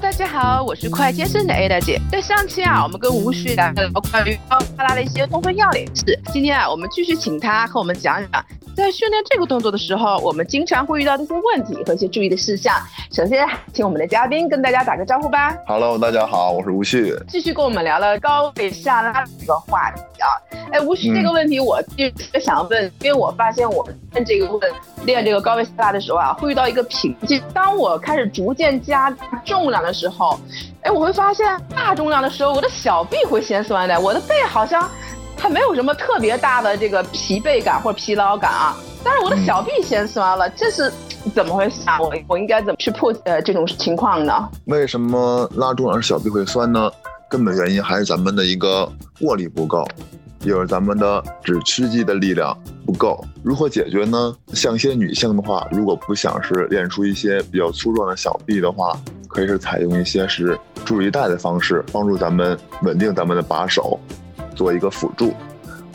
大家好，我是快健身的 A 大姐。在上期啊，我们跟吴旭聊了关于奥巴拉的一些动作要领事。今天啊，我们继续请他和我们讲讲，在训练这个动作的时候，我们经常会遇到的一些问题和一些注意的事项。首先，请我们的嘉宾跟大家打个招呼吧。Hello，大家好，我是吴旭。继续跟我们聊聊高位下拉这个话题啊。哎，吴旭，这个问题我一直想问，因为我发现我们练这个问练这个高位下拉的时候啊，会遇到一个瓶颈。当我开始逐渐加重量的时候，哎，我会发现大重量的时候，我的小臂会先酸的，我的背好像还没有什么特别大的这个疲惫感或者疲劳感啊，但是我的小臂先酸了，这是怎么回事啊？我我应该怎么去破呃这种情况呢？为什么拉重量小臂会酸呢？根本原因还是咱们的一个握力不够。也就是咱们的指屈肌的力量不够，如何解决呢？像一些女性的话，如果不想是练出一些比较粗壮的小臂的话，可以是采用一些是助力带的方式，帮助咱们稳定咱们的把手，做一个辅助。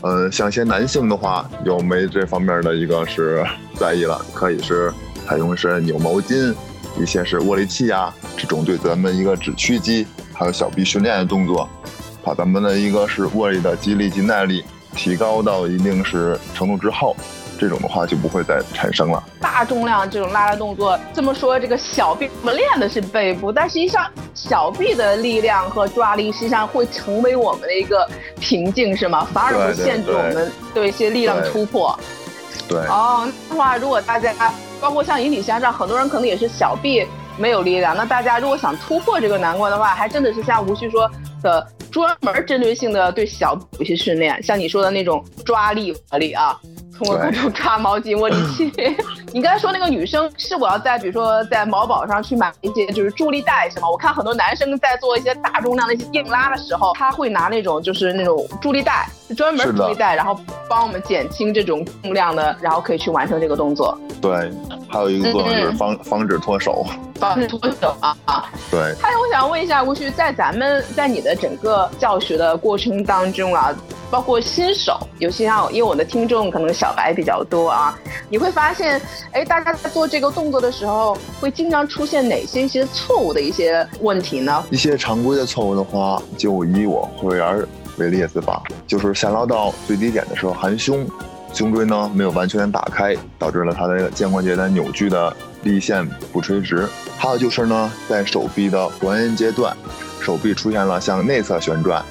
嗯，像一些男性的话，有没这方面的一个是在意了，可以是采用是扭毛巾，一些是握力器呀，这种对咱们一个指屈肌还有小臂训练的动作。把咱们的一个是握力的肌力及耐力提高到一定是程度之后，这种的话就不会再产生了。大重量这种拉拉动作，这么说这个小臂我练的是背部，但实际上小臂的力量和抓力实际上会成为我们的一个瓶颈，是吗？反而会限制我们对一些力量突破。对。哦，那话如果大家包括像引体向上，很多人可能也是小臂没有力量，那大家如果想突破这个难关的话，还真的是像吴旭说的。专门针对性的对小有些训练，像你说的那种抓力力啊，通过各种抓毛巾、握力器。你刚才说那个女生是我要在比如说在某宝上去买一些就是助力带是吗？我看很多男生在做一些大重量的一些硬拉的时候，他会拿那种就是那种助力带，专门助力带，然后帮我们减轻这种重量的，然后可以去完成这个动作。对，还有一个作用就是防防止脱手。防止脱手啊啊！对。还有，我想问一下吴旭，在咱们在你的整个教学的过程当中啊，包括新手，尤其像因为我的听众可能小白比较多啊，你会发现，哎，大家在做这个动作的时候，会经常出现哪些一些错误的一些问题呢？一些常规的错误的话，就以我会员为例子吧，就是下拉到最低点的时候含胸。胸椎呢没有完全打开，导致了它的肩关节的扭矩的力线不垂直。还有就是呢，在手臂的还原阶段，手臂出现了向内侧旋转，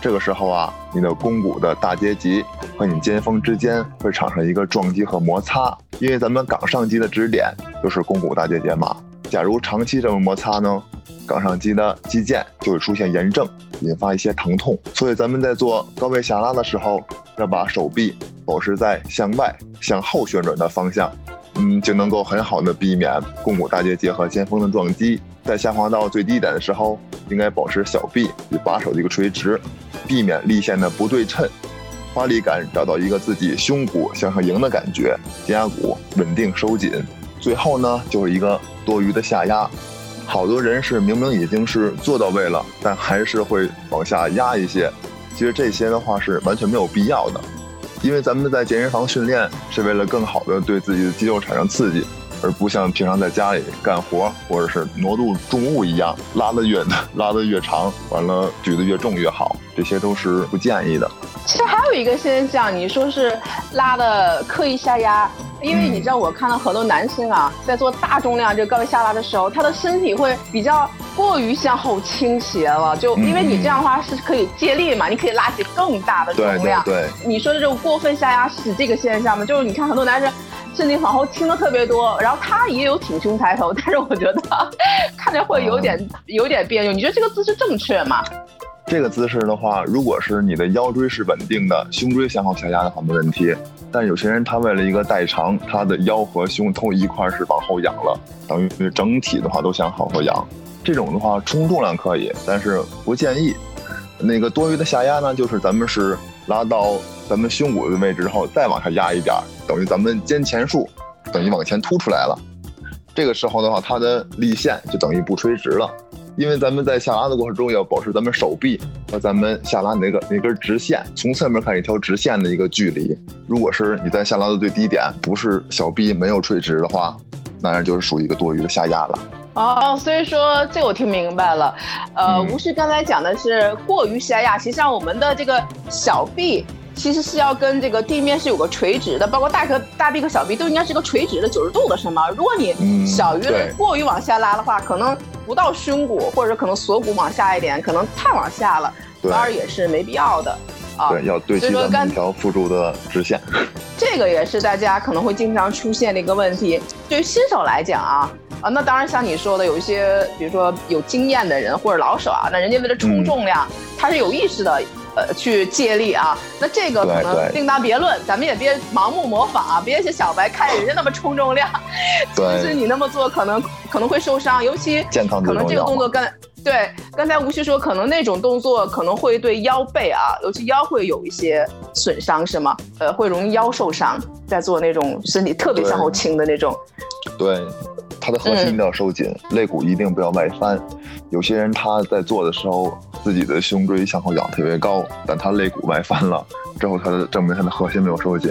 这个时候啊，你的肱骨的大结节和你肩峰之间会产生一个撞击和摩擦，因为咱们冈上肌的支点就是肱骨大结节嘛。假如长期这么摩擦呢，冈上肌的肌腱就会出现炎症，引发一些疼痛。所以咱们在做高位下拉的时候，要把手臂。保持在向外、向后旋转的方向，嗯，就能够很好的避免肱骨大结节和肩峰的撞击。在下滑到最低点的时候，应该保持小臂与把手的一个垂直，避免力线的不对称，发力感找到一个自己胸骨向上迎的感觉，肩胛骨稳定收紧。最后呢，就是一个多余的下压。好多人是明明已经是做到位了，但还是会往下压一些。其实这些的话是完全没有必要的。因为咱们在健身房训练是为了更好的对自己的肌肉产生刺激，而不像平常在家里干活或者是挪动重物一样，拉得越 拉得越长，完了举得越重越好，这些都是不建议的。其实还有一个现象，你说是拉的刻意下压。因为你知道，我看到很多男生啊，在做大重量这个高位下拉的时候，他的身体会比较过于向后倾斜了。就因为你这样的话是可以借力嘛，你可以拉起更大的重量。对，你说的这种过分下压是这个现象吗？就是你看很多男生身体往后倾的特别多，然后他也有挺胸抬头，但是我觉得 看着会有点有点别扭。你觉得这个姿势正确吗？这个姿势的话，如果是你的腰椎是稳定的，胸椎向后下压的话没问题。但有些人他为了一个代偿，他的腰和胸都一块是往后仰了，等于整体的话都向后仰。这种的话冲重量可以，但是不建议。那个多余的下压呢，就是咱们是拉到咱们胸骨的位置之后再往下压一点，等于咱们肩前束等于往前凸出来了。这个时候的话，它的力线就等于不垂直了。因为咱们在下拉的过程中要保持咱们手臂和咱们下拉那个那根直线，从侧面看一条直线的一个距离。如果是你在下拉的最低点，不是小臂没有垂直的话，那就是属于一个多余的下压了。哦，所以说这我听明白了。呃，嗯吴师刚才讲的是过于下压，实际上我们的这个小臂其实是要跟这个地面是有个垂直的，包括大和大臂和小臂都应该是个垂直的九十度的，是吗？如果你嗯小于对过于往下拉的话，可能不到胸骨，或者可能锁骨往下一点，可能太往下了，对反而也是没必要的。啊，对，要对齐所以说刚咱们一条辅助的直线。这个也是大家可能会经常出现的一个问题。对于新手来讲啊，啊，那当然像你说的，有一些比如说有经验的人或者老手啊，那人家为了冲嗯重量，他是有意识的。呃，去借力啊，那这个可能另当别论，咱们也别盲目模仿啊，别像小白看人家那么冲重量，其实，你那么做可能可能会受伤，尤其健康可能。这个动作跟对刚才吴旭说，可能那种动作可能会对腰背啊，尤其腰会有一些损伤，是吗？呃，会容易腰受伤，在做那种身体特别向后倾的那种。对，它的核嗯心一定要收紧，肋骨一定不要外翻。有些人他在做的时候，自己的胸椎向后仰特别高，但他肋骨外翻了，之后他的证明他的核心没有收紧，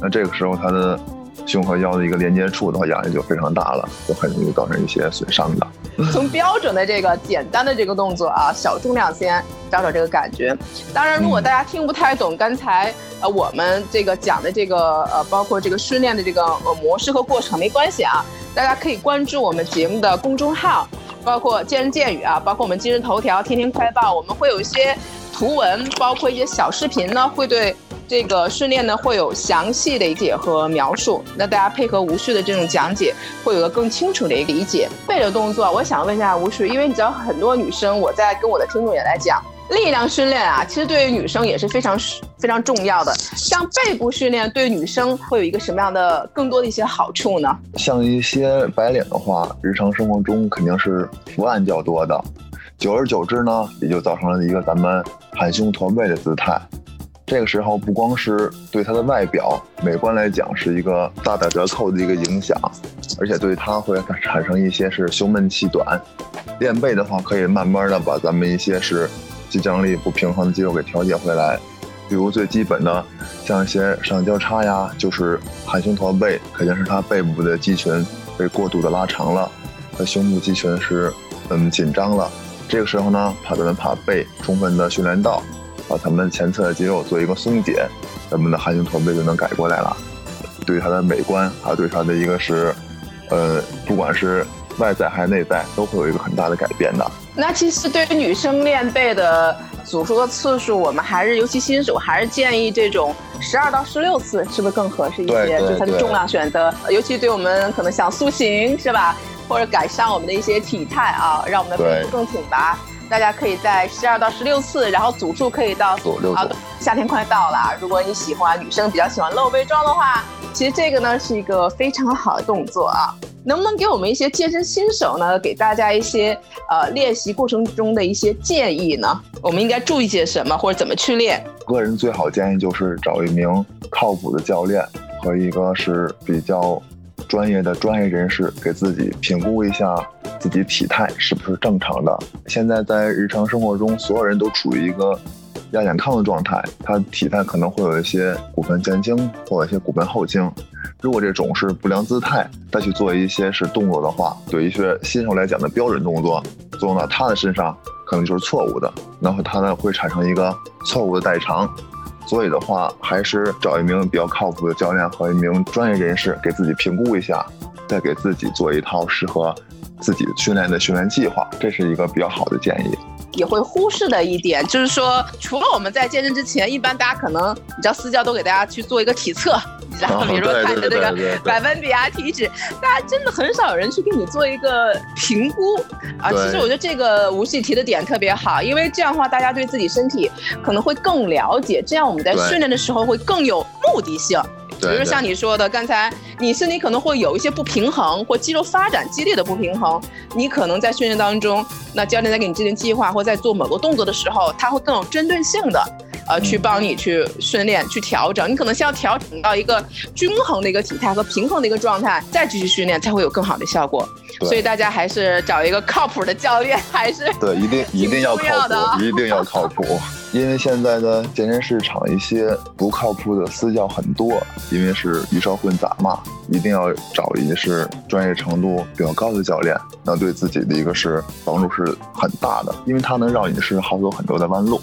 那这个时候他的胸和腰的一个连接处的话，压力就非常大了，就很容易造成一些损伤的。从标准的这个简单的这个动作啊，小重量先找找这个感觉。当然，如果大家听不太懂刚才呃我们这个讲的这个呃，包括这个训练的这个呃模式和过程，没关系啊，大家可以关注我们节目的公众号，包括见人见语啊，包括我们今日头条、天天快报，我们会有一些图文，包括一些小视频呢，会对。这个训练呢会有详细的理解和描述，那大家配合吴旭的这种讲解，会有个更清楚的一个理解。背的动作，我想问一下吴旭，因为你知道很多女生，我在跟我的听众也来讲，力量训练啊，其实对于女生也是非常非常重要的。像背部训练对女生会有一个什么样的更多的一些好处呢？像一些白领的话，日常生活中肯定是伏案较多的，久而久之呢，也就造成了一个咱们含胸驼背的姿态。这个时候不光是对她的外表美观来讲是一个大打折扣的一个影响，而且对她会产生一些是胸闷气短。练背的话，可以慢慢的把咱们一些是肌张力不平衡的肌肉给调节回来。比如最基本的，像一些上交叉呀，就是含胸驼背，肯定是他背部的肌群被过度的拉长了，他胸部肌群是嗯紧张了。这个时候呢，把咱们把背充分的训练到，把咱们前侧的肌肉做一个松解，咱们的含胸驼背就能改过来了。对于它的美观，还有对它的一个是，呃，不管是外在还是内在，都会有一个很大的改变的。那其实对于女生练背的组数的次数，我们还是尤其新手还是建议这种十二到十六次，是不是更合适一些？就它的重量选择，尤其对我们可能想塑形是吧，或者改善我们的一些体态啊，让我们的背部更挺拔。大家可以在十二到十六次，然后组数可以到啊夏天快到了，如果你喜欢女生比较喜欢露背装的话，其实这个呢是一个非常好的动作啊。能不能给我们一些健身新手呢，给大家一些呃练习过程中的一些建议呢？我们应该注意些什么，或者怎么去练？个人最好建议就是找一名靠谱的教练和一个是比较专业的专业人士，给自己评估一下自己体态是不是正常的。现在在日常生活中，所有人都处于一个亚健康的状态，他体态可能会有一些骨盆前倾或者一些骨盆后倾。如果这种是不良姿态，再去做一些是动作的话，对一些新手来讲的标准动作，作用到他的身上可能就是错误的，然后他呢会产生一个错误的代偿。所以的话，还是找一名比较靠谱的教练和一名专业人士给自己评估一下，再给自己做一套适合自己训练的训练计划，这是一个比较好的建议。也会忽视的一点就是说，除了我们在健身之前，一般大家可能你知道私教都给大家去做一个体测，你知道，哦比如说看你的这个百分比啊、体脂，大家真的很少有人去给你做一个评估啊。其实我觉得这个吴系提的点特别好，因为这样的话，大家对自己身体可能会更了解，这样我们在训练的时候会更有目的性。比如像你说的，刚才你身体可能会有一些不平衡，或肌肉发展激烈的不平衡，你可能在训练当中，那教练在给你制定计划或在做某个动作的时候，他会更有针对性的，呃，去帮你去训练、去调整。你可能需要调整到一个均衡的一个体态和平衡的一个状态，再继续训练，才会有更好的效果。对所以大家还是找一个靠谱的教练，还是对，一定一定要靠谱，一定要靠谱。因为现在的健身市场一些不靠谱的私教很多，因为是鱼烧混杂嘛，一定要找一是专业程度比较高的教练，那对自己的一个是帮助是很大的，因为他能让你是好走很多的弯路。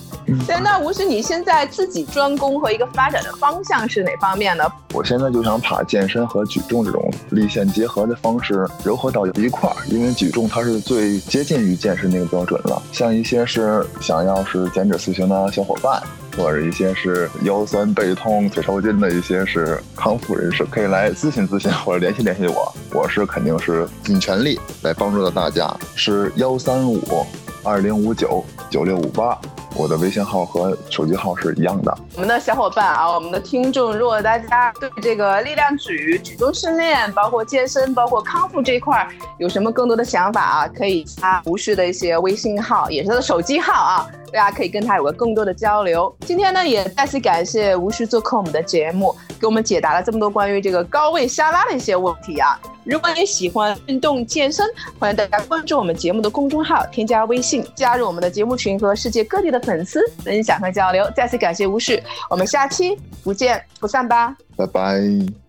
对，那吴师，你现在自己专攻和一个发展的方向是哪方面呢？我现在就想把健身和举重这种立线结合的方式糅合到一块儿，因为举重它是最接近于健身那个标准了。像一些是想要是减脂塑形的小伙伴。或者一些是腰酸背痛、腿抽筋的一些是康复人士，可以来咨询咨询或者联系联系我，我是肯定是尽全力来帮助到大家。是幺三五二零五九九六五八。我的微信号和手机号是一样的。我们的小伙伴啊，我们的听众，如果大家对这个力量举、举重训练，包括健身、包括康复这一块有什么更多的想法啊，可以加吴旭的一些微信号，也是他的手机号啊，大家可以跟他有个更多的交流。今天呢，也再次感谢吴旭做客我们的节目，给我们解答了这么多关于这个高位下拉的一些问题啊。如果你喜欢运动健身，欢迎大家关注我们节目的公众号，添加微信，加入我们的节目群和世界各地的粉丝分享和交流。再次感谢吴旭，我们下期不见不散吧，拜拜。